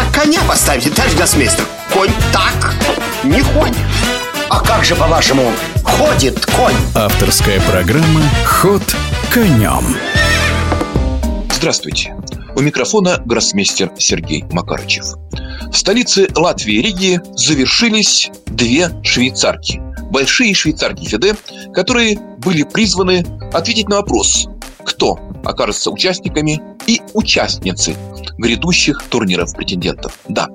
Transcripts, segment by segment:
так коня поставите, товарищ гроссмейстер? Конь так не ходит. А как же, по-вашему, ходит конь? Авторская программа «Ход конем». Здравствуйте. У микрофона гроссмейстер Сергей Макарычев. В столице Латвии Риги завершились две швейцарки. Большие швейцарки Феде, которые были призваны ответить на вопрос, кто окажется участниками и участницы грядущих турниров претендентов. Да,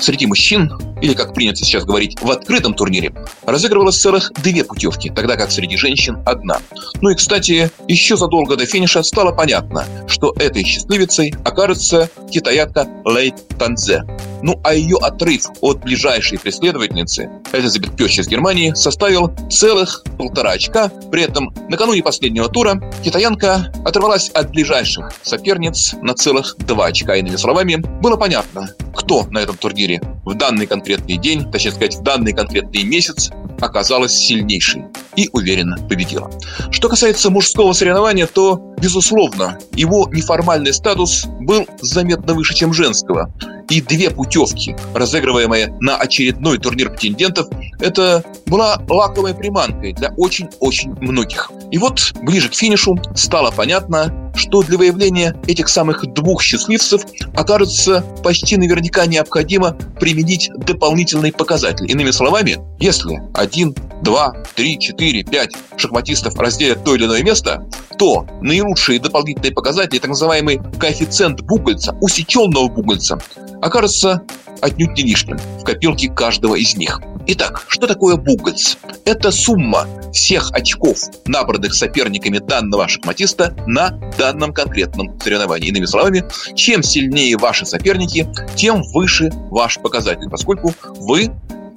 среди мужчин, или как принято сейчас говорить, в открытом турнире, разыгрывалось целых две путевки, тогда как среди женщин одна. Ну и, кстати, еще задолго до финиша стало понятно, что этой счастливицей окажется китаятка Лей Танзе. Ну а ее отрыв от ближайшей преследовательницы, Элизабет Пёч из Германии, составил целых полтора очка. При этом накануне последнего тура китаянка оторвалась от ближайших соперниц на целых два очка. Иными словами, было понятно, кто на этом турнире в данный конкретный день, точнее сказать, в данный конкретный месяц оказалась сильнейшей и уверенно победила. Что касается мужского соревнования, то, безусловно, его неформальный статус был заметно выше, чем женского и две путевки, разыгрываемые на очередной турнир претендентов, это была лаковой приманкой для очень-очень многих. И вот ближе к финишу стало понятно, что для выявления этих самых двух счастливцев окажется почти наверняка необходимо применить дополнительный показатель. Иными словами, если один, два, три, четыре, пять шахматистов разделят то или иное место, то наилучшие дополнительные показатели, так называемый коэффициент бугольца, усеченного бугольца, окажется отнюдь не лишним в копилке каждого из них. Итак, что такое бугольц? Это сумма всех очков, набранных соперниками данного шахматиста на данном конкретном соревновании. Иными словами, чем сильнее ваши соперники, тем выше ваш показатель, поскольку вы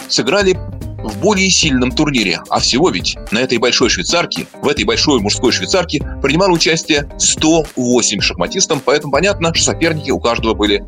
сыграли в более сильном турнире. А всего ведь на этой большой швейцарке, в этой большой мужской швейцарке принимало участие 108 шахматистов, поэтому понятно, что соперники у каждого были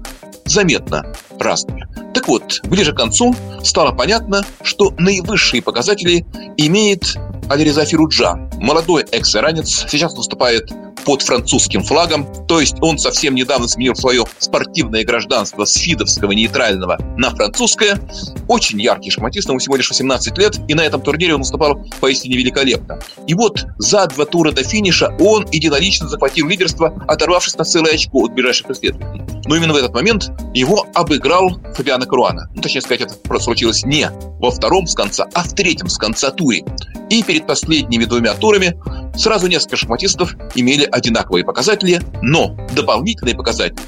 заметно разными. Так вот, ближе к концу стало понятно, что наивысшие показатели имеет Алиреза Фируджа, молодой экс-иранец, сейчас выступает под французским флагом, то есть он совсем недавно сменил свое спортивное гражданство с фидовского нейтрального на французское. Очень яркий шахматист, ему всего лишь 18 лет, и на этом турнире он выступал поистине великолепно. И вот за два тура до финиша он единолично захватил лидерство, оторвавшись на целое очко от ближайших преследователей. Но именно в этот момент его обыграл Фабиано Каруана. Ну, точнее сказать, это случилось не во втором с конца, а в третьем с конца туре. И перед последними двумя турами сразу несколько шахматистов имели одинаковые показатели, но дополнительные показатели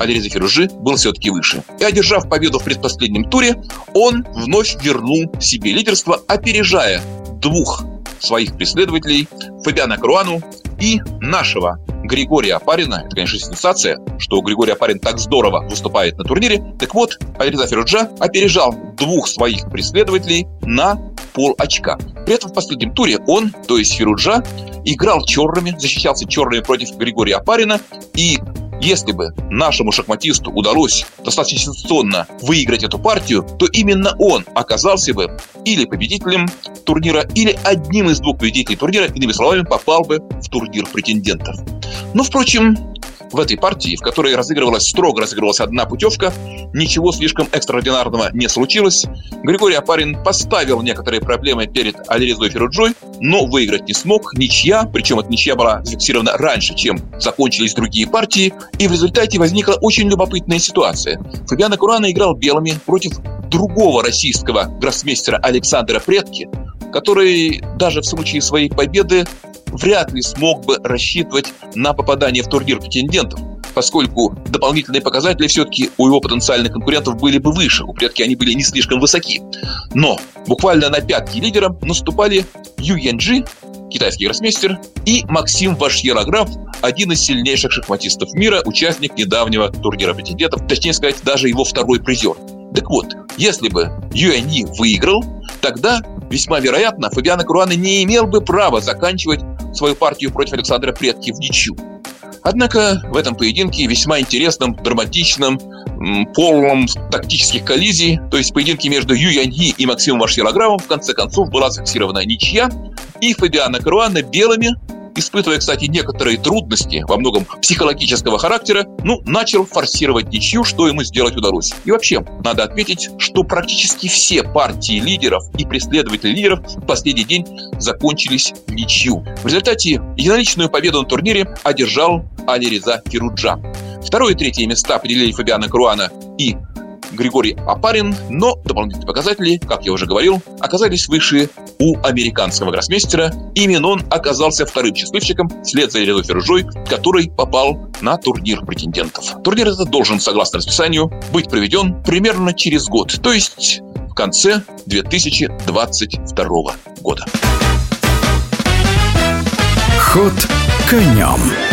Алиреза Фиружи был все-таки выше. И одержав победу в предпоследнем туре, он вновь вернул себе лидерство, опережая двух своих преследователей Фабиана Круану и нашего Григория Апарина. Это, конечно, сенсация, что Григорий Апарин так здорово выступает на турнире. Так вот, Алиреза Фируджа опережал двух своих преследователей на пол очка. При этом в последнем туре он, то есть Фируджа, играл черными, защищался черными против Григория Апарина, и если бы нашему шахматисту удалось достаточно сенсационно выиграть эту партию, то именно он оказался бы или победителем турнира, или одним из двух победителей турнира, иными словами, попал бы в турнир претендентов. Но, впрочем, в этой партии, в которой разыгрывалась, строго разыгрывалась одна путевка, ничего слишком экстраординарного не случилось. Григорий Апарин поставил некоторые проблемы перед Алирезой Феруджой, но выиграть не смог. Ничья, причем эта ничья была зафиксирована раньше, чем закончились другие партии, и в результате возникла очень любопытная ситуация. Фабиано Курана играл белыми против другого российского гроссмейстера Александра Предки, который даже в случае своей победы вряд ли смог бы рассчитывать на попадание в турнир претендентов, поскольку дополнительные показатели все-таки у его потенциальных конкурентов были бы выше, у предки они были не слишком высоки. Но буквально на пятки лидера наступали Ю Янджи, китайский гроссмейстер, и Максим Вашьерограф, один из сильнейших шахматистов мира, участник недавнего турнира претендентов, точнее сказать, даже его второй призер. Так вот, если бы Юэньи выиграл, тогда весьма вероятно Фабиано Круана не имел бы права заканчивать свою партию против Александра Предки в ничью. Однако в этом поединке весьма интересном, драматичном, полном тактических коллизий, то есть поединке между Ю Яньи и Максимом Вашьерограммом, в конце концов была зафиксирована ничья, и Фабиано Каруана белыми испытывая, кстати, некоторые трудности, во многом психологического характера, ну, начал форсировать ничью, что ему сделать удалось. И вообще, надо отметить, что практически все партии лидеров и преследователи лидеров в последний день закончились ничью. В результате единоличную победу на турнире одержал Алиреза Кируджан. Второе и третье места определили Фабиана Круана и Григорий Апарин, но дополнительные показатели, как я уже говорил, оказались выше у американского гроссмейстера. Именно он оказался вторым счастливчиком вслед за Ильей Феружой, который попал на турнир претендентов. Турнир этот должен, согласно расписанию, быть проведен примерно через год, то есть в конце 2022 года. Ход конем.